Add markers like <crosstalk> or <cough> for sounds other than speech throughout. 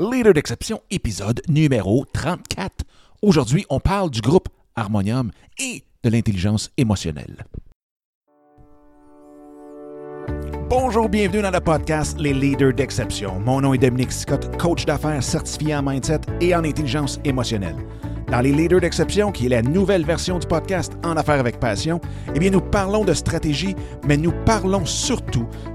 Leader d'exception, épisode numéro 34. Aujourd'hui, on parle du groupe Harmonium et de l'intelligence émotionnelle. Bonjour, bienvenue dans le podcast Les Leaders d'exception. Mon nom est Dominique Scott, coach d'affaires certifié en mindset et en intelligence émotionnelle. Dans les Leaders d'exception, qui est la nouvelle version du podcast En affaires avec passion, eh bien nous parlons de stratégie, mais nous parlons surtout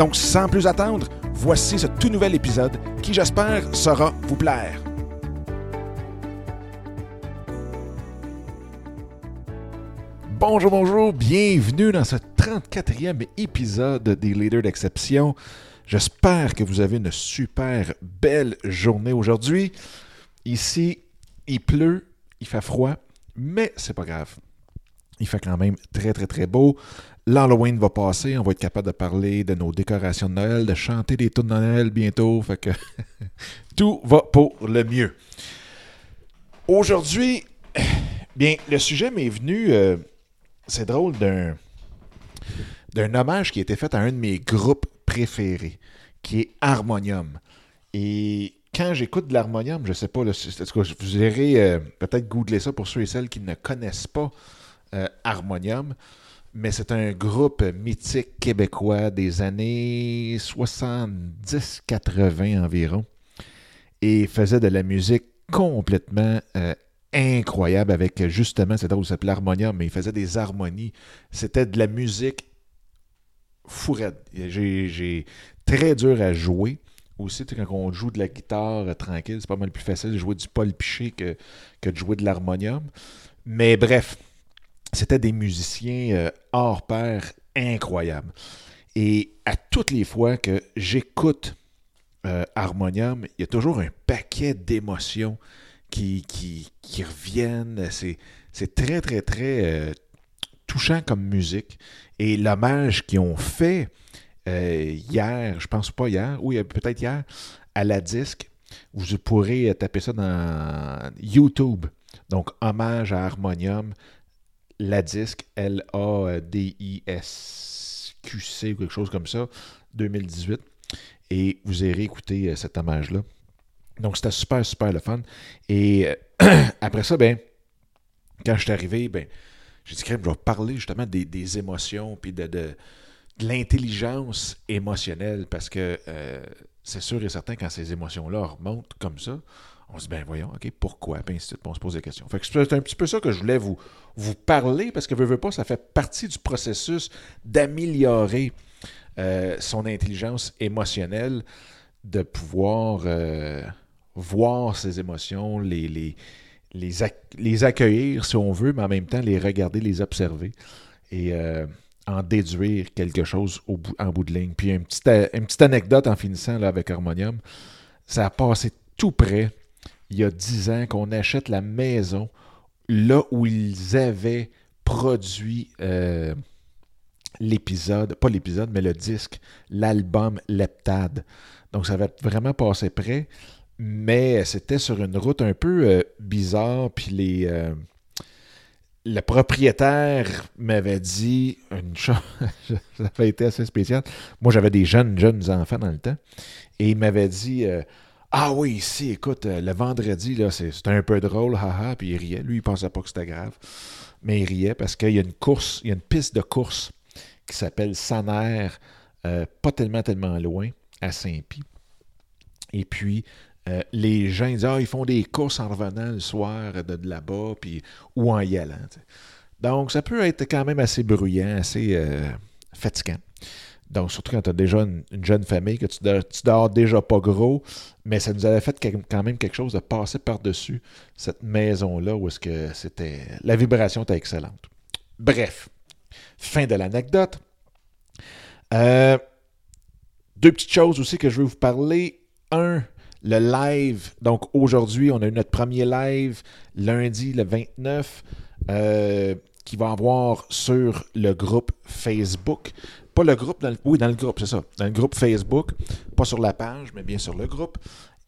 Donc, sans plus attendre, voici ce tout nouvel épisode qui, j'espère, saura vous plaire. Bonjour, bonjour, bienvenue dans ce 34e épisode des Leaders d'exception. J'espère que vous avez une super belle journée aujourd'hui. Ici, il pleut, il fait froid, mais c'est pas grave. Il fait quand même très, très, très beau. L'Halloween va passer, on va être capable de parler de nos décorations de Noël, de chanter des tours de Noël bientôt. Fait que <laughs> tout va pour le mieux. Aujourd'hui, bien, le sujet m'est venu, euh, c'est drôle, d'un, d'un hommage qui a été fait à un de mes groupes préférés, qui est Harmonium. Et quand j'écoute de l'harmonium, je sais pas, là, vous irez euh, peut-être googler ça pour ceux et celles qui ne connaissent pas euh, Harmonium, mais c'est un groupe mythique québécois des années 70-80 environ et faisait de la musique complètement euh, incroyable avec justement, c'est où s'appelait l'harmonium, mais il faisait des harmonies. C'était de la musique fourette. J'ai très dur à jouer aussi, quand on joue de la guitare euh, tranquille, c'est pas mal plus facile de jouer du Paul que de jouer de l'harmonium. Mais bref, c'était des musiciens euh, hors pair incroyables. Et à toutes les fois que j'écoute euh, Harmonium, il y a toujours un paquet d'émotions qui, qui, reviennent. C'est très, très, très touchant comme musique. Et l'hommage qu'ils ont fait euh, hier, je pense pas hier, oui, peut-être hier, à la disque. Vous pourrez taper ça dans YouTube. Donc, hommage à Harmonium, la disque, L-A-D-I-S-Q-C ou quelque chose comme ça, 2018. Et vous irez écouter euh, cet hommage-là. Donc, c'était super, super le fun. Et euh, <clears throat> après ça, ben, quand je suis arrivé, ben, j'ai dit, je vais parler justement des, émotions, puis de l'intelligence émotionnelle parce que euh, c'est sûr et certain quand ces émotions-là remontent comme ça, on se dit, ben voyons, OK, pourquoi? Puis on se pose des questions. Fait c'est un petit peu ça que je voulais vous, vous parler parce que, veux, veux pas, ça fait partie du processus d'améliorer euh, son intelligence émotionnelle, de pouvoir euh, voir ses émotions, les, les, les, les, accueillir si on veut, mais en même temps les regarder, les observer. Et en déduire quelque chose au bout, en bout de ligne. Puis une petite, une petite anecdote en finissant là, avec Harmonium. Ça a passé tout près, il y a dix ans, qu'on achète la maison là où ils avaient produit euh, l'épisode, pas l'épisode, mais le disque, l'album Leptade. Donc ça va vraiment passer près, mais c'était sur une route un peu euh, bizarre, puis les... Euh, le propriétaire m'avait dit une chose, <laughs> ça avait été assez spécial. Moi, j'avais des jeunes, jeunes enfants dans le temps, et il m'avait dit Ah oui, ici, écoute, euh, le vendredi, c'était un peu drôle, haha, puis il riait. Lui, il pensait pas que c'était grave, mais il riait parce qu'il y a une course, il y a une piste de course qui s'appelle Saner, euh, pas tellement, tellement loin, à Saint-Pie. Et puis, euh, les gens disent Ah, ils font des courses en revenant le soir de, là-bas, puis, ou en y allant. Donc, ça peut être quand même assez bruyant, assez fatigant. Donc, surtout quand tu as déjà une, jeune famille, que tu, dors déjà pas gros, mais ça nous avait fait quand même quelque chose de passer par-dessus cette maison-là où est-ce que c'était. La vibration était excellente. Bref, fin de l'anecdote. Euh, deux petites choses aussi que je veux vous parler. Un, le live. Donc aujourd'hui, on a eu notre premier live lundi le 29 euh, qui va avoir sur le groupe Facebook. Le groupe, dans le, oui, dans le groupe, c'est ça. Dans le groupe Facebook, pas sur la page, mais bien sur le groupe.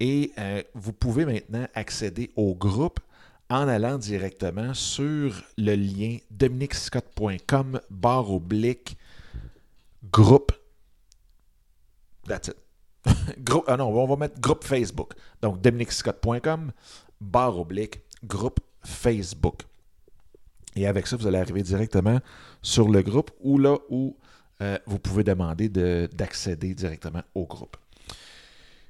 Et euh, vous pouvez maintenant accéder au groupe en allant directement sur le lien dominicscott.com barre oblique groupe. That's it. <laughs> groupe, ah non, on va mettre groupe Facebook. Donc, dominicscott.com barre oblique groupe Facebook. Et avec ça, vous allez arriver directement sur le groupe ou là où euh, vous pouvez demander d'accéder directement au groupe.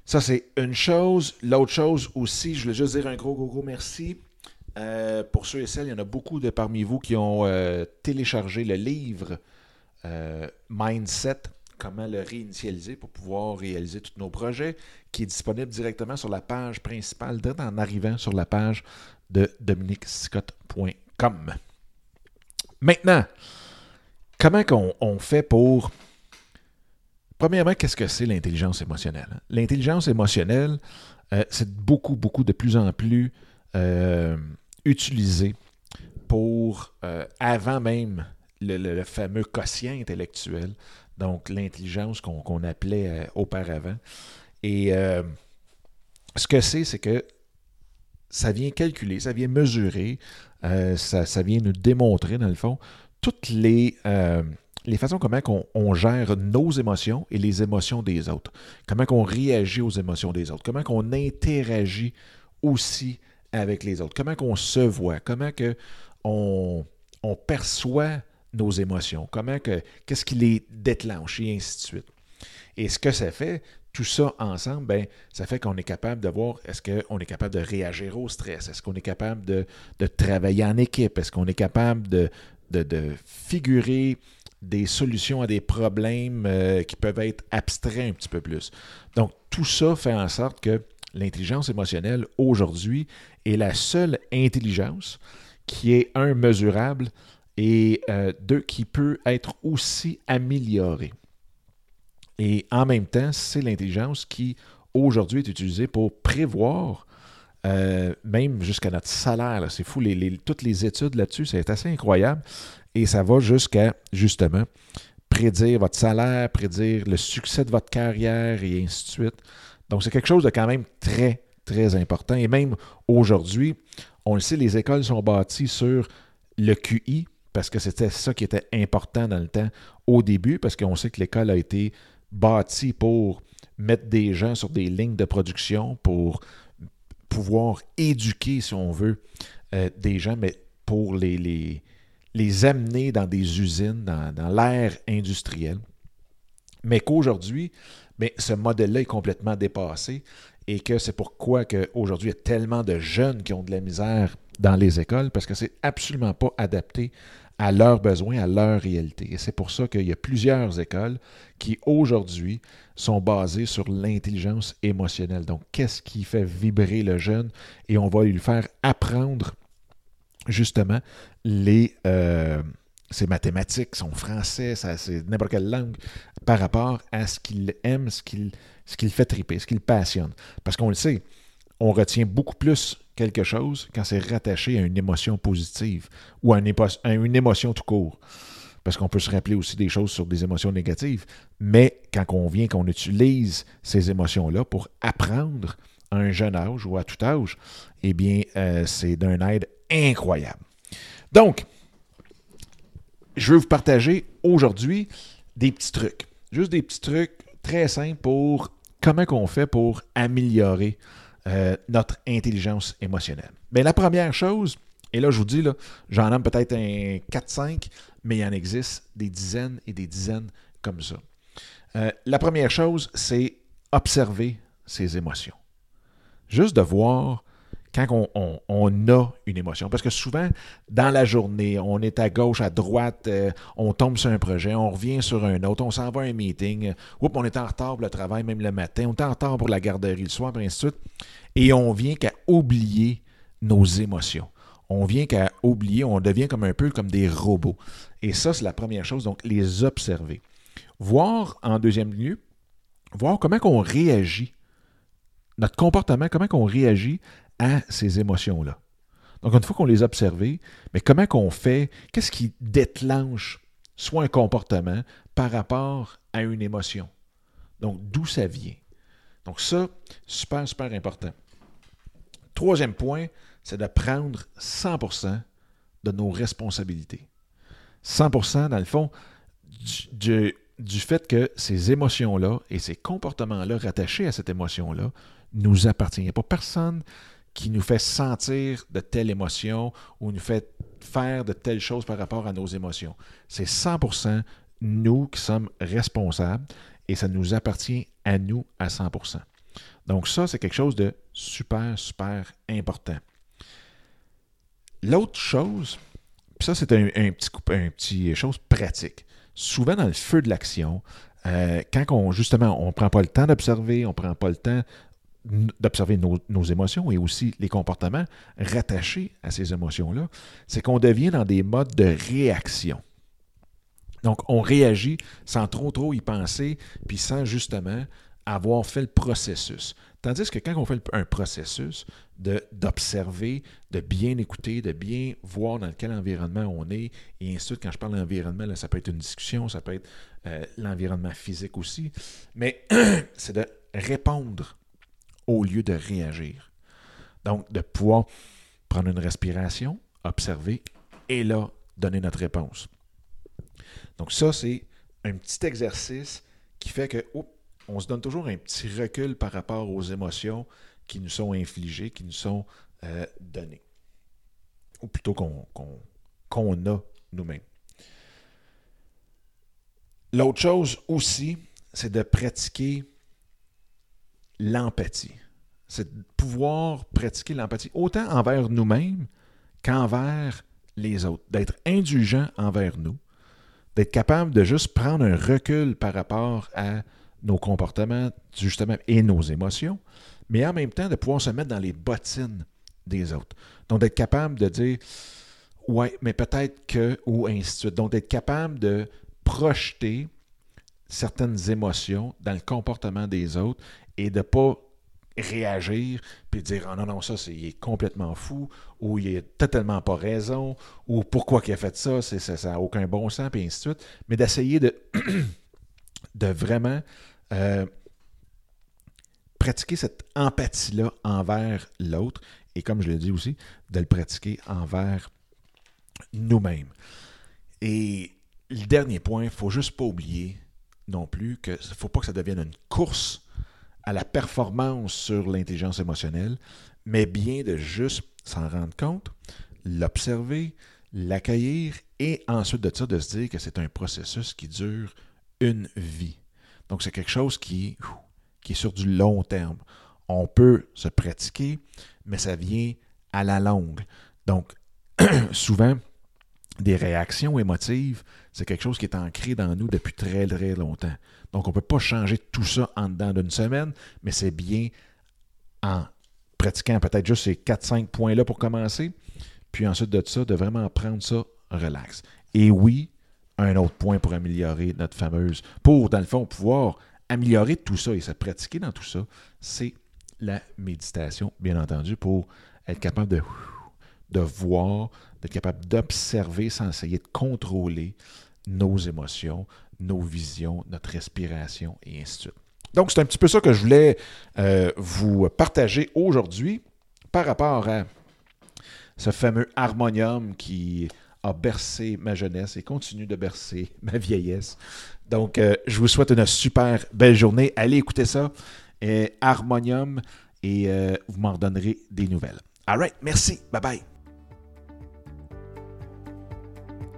Ça, c'est une chose. L'autre chose aussi, je voulais juste dire un gros, gros, gros merci. Euh, pour ceux et celles, il y en a beaucoup de parmi vous qui ont euh, téléchargé le livre Mindset, comment le réinitialiser pour pouvoir réaliser tous nos projets, qui est disponible directement sur la page principale, en arrivant sur la page de dominicscott.com. Maintenant, comment on, fait pour... Premièrement, qu'est-ce que c'est l'intelligence émotionnelle? L'intelligence émotionnelle, euh, c'est beaucoup, beaucoup de plus en plus euh, utilisé pour, euh, avant même le, fameux quotient intellectuel, donc l'intelligence qu'on appelait auparavant. Et ce que c'est, c'est que ça vient calculer, ça vient mesurer, euh, ça, vient nous démontrer, dans le fond, toutes les, euh, les façons comment on, gère nos émotions et les émotions des autres. Comment on réagit aux émotions des autres. Comment on interagit aussi avec les autres. Comment on se voit. Comment que on, on perçoit nos émotions. Comment que qu'est-ce qui les déclenche et ainsi de suite. Et ce que ça fait, tout ça ensemble, ben, ça fait qu'on est capable de voir est-ce qu'on est capable de réagir au stress, est-ce qu'on est capable de, travailler en équipe, est-ce qu'on est capable de, de, figurer des solutions à des problèmes euh, qui peuvent être abstraits un petit peu plus. Donc, tout ça fait en sorte que l'intelligence émotionnelle, aujourd'hui, est la seule intelligence qui est, un, et euh, deux, qui peut être aussi améliorée. Et en même temps, c'est l'intelligence qui, aujourd'hui, est utilisée pour prévoir, euh, même jusqu'à notre salaire. C'est fou, toutes les études là-dessus, c'est assez incroyable. Et ça va jusqu'à, justement, prédire votre salaire, prédire le succès de votre carrière et ainsi de suite. Donc, c'est quelque chose de quand même très, très important. Et même aujourd'hui, on le sait, les écoles sont bâties sur le QI, parce que c'était ça qui était important dans le temps au début, parce qu'on sait que l'école a été bâti pour mettre des gens sur des lignes de production, pour pouvoir éduquer, si on veut, euh, des gens, mais pour les, les, les, amener dans des usines, dans, dans l'ère industrielle. Mais qu'aujourd'hui, mais ce modèle-là est complètement dépassé et que c'est pourquoi qu'aujourd'hui, il y a tellement de jeunes qui ont de la misère dans les écoles parce que c'est absolument pas adapté à leurs besoins, à leur réalité. Et c'est pour ça qu'il y a plusieurs écoles qui aujourd'hui sont basées sur l'intelligence émotionnelle. Donc, qu'est-ce qui fait vibrer le jeune? Et on va lui faire apprendre justement les, euh, ses mathématiques, son français, c'est n'importe quelle langue, par rapport à ce qu'il aime, ce qu'il ce qu'il fait triper, ce qu'il passionne. Parce qu'on le sait, on retient beaucoup plus quelque chose quand c'est rattaché à une émotion positive ou à une, émotion tout court. Parce qu'on peut se rappeler aussi des choses sur des émotions négatives. Mais quand on vient qu'on utilise ces émotions-là pour apprendre à un jeune âge ou à tout âge, eh bien, euh, c'est d'un aide incroyable. Donc, je veux vous partager aujourd'hui des petits trucs. Juste des petits trucs très simples pour comment on fait pour améliorer euh, notre intelligence émotionnelle. Mais la première chose, et là je vous dis, j'en ai peut-être un 4-5, mais il en existe des dizaines et des dizaines comme ça. Euh, la première chose, c'est observer ses émotions. Juste de voir quand on, a une émotion. Parce que souvent, dans la journée, on est à gauche, à droite, euh, on tombe sur un projet, on revient sur un autre, on s'en va à un meeting, oups, on est en retard pour le travail, même le matin, on est en retard pour la garderie le soir, et ainsi de suite. Et on vient qu'à oublier nos émotions. On vient qu'à oublier, on devient comme un peu comme des robots. Et ça, c'est la première chose, donc les observer. Voir, en deuxième lieu, voir comment on réagit notre comportement, comment on réagit à ces émotions-là. Donc, une fois qu'on les a observées, mais comment qu'on fait, qu'est-ce qui déclenche soit un comportement par rapport à une émotion? Donc, d'où ça vient? Donc, ça, super, super important. Troisième point, c'est de prendre 100% de nos responsabilités. 100% dans le fond du, du fait que ces émotions-là et ces comportements-là rattachés à cette émotion-là nous appartiennent. Il pas personne qui nous fait sentir de telle émotion ou nous fait faire de telles choses par rapport à nos émotions. C'est 100% nous qui sommes responsables et ça nous appartient à nous à 100%. Donc ça, c'est quelque chose de super, super important. L'autre chose, puis ça, c'est un, petit, un petit chose pratique. Souvent, dans le feu de l'action, euh, quand on, justement, on ne prend pas le temps d'observer, on ne prend pas le temps d'observer nos, émotions et aussi les comportements rattachés à ces émotions-là, c'est qu'on devient dans des modes de réaction. Donc, on réagit sans trop trop y penser, puis sans justement avoir fait le processus. Tandis que quand on fait un processus d'observer, de, bien écouter, de bien voir dans quel environnement on est, et ainsi de suite, quand je parle d'environnement, ça peut être une discussion, ça peut être euh, l'environnement physique aussi, mais <clears throat> c'est de répondre au lieu de réagir. Donc, de pouvoir prendre une respiration, observer et là, donner notre réponse. Donc, ça, c'est un petit exercice qui fait que, on se donne toujours un petit recul par rapport aux émotions qui nous sont infligées, qui nous sont euh, données. Ou plutôt qu'on a nous-mêmes. L'autre chose aussi, c'est de pratiquer l'empathie. C'est de pouvoir pratiquer l'empathie autant envers nous-mêmes qu'envers les autres. D'être indulgent envers nous. D'être capable de juste prendre un recul par rapport à nos comportements, justement, et nos émotions, mais en même temps de pouvoir se mettre dans les bottines des autres. Donc, d'être capable de dire, ouais, mais peut-être que, ou ainsi de suite. Donc, d'être capable de projeter certaines émotions dans le comportement des autres et de ne pas réagir puis dire oh non non ça c'est il est complètement fou ou il est totalement pas raison ou pourquoi qu'il a fait ça c'est ça n'a aucun bon sens puis ainsi de suite. Mais d'essayer de <clears throat> de vraiment euh, pratiquer cette empathie là envers l'autre et comme je l'ai dit aussi de le pratiquer envers nous-mêmes. Et le dernier point il faut juste pas oublier non plus que faut pas que ça devienne une course à la performance sur l'intelligence émotionnelle, mais bien de juste s'en rendre compte, l'observer, l'accueillir et ensuite de ça, de se dire que c'est un processus qui dure une vie. Donc, c'est quelque chose qui, qui est sur du long terme. On peut se pratiquer, mais ça vient à la longue. Donc, <clears throat> souvent, des réactions émotives, c'est quelque chose qui est ancré dans nous depuis très, très longtemps. Donc, on ne peut pas changer tout ça en dedans d'une semaine, mais c'est bien en pratiquant peut-être juste ces 4-5 points-là pour commencer, puis ensuite de ça, de vraiment prendre ça relax. Et oui, un autre point pour améliorer notre fameuse, pour, dans le fond, pouvoir améliorer tout ça et se pratiquer dans tout ça, c'est la méditation, bien entendu, pour être capable de, de voir, d'être capable d'observer sans essayer de contrôler nos émotions, nos visions, notre respiration et ainsi de suite. Donc, c'est un petit peu ça que je voulais euh, vous partager aujourd'hui par rapport à ce fameux harmonium qui a bercé ma jeunesse et continue de bercer <laughs> ma vieillesse. Donc, euh, je vous souhaite une super belle journée. Allez écouter ça, et Harmonium, et euh, vous m'en redonnerez des nouvelles. All right, merci. Bye bye.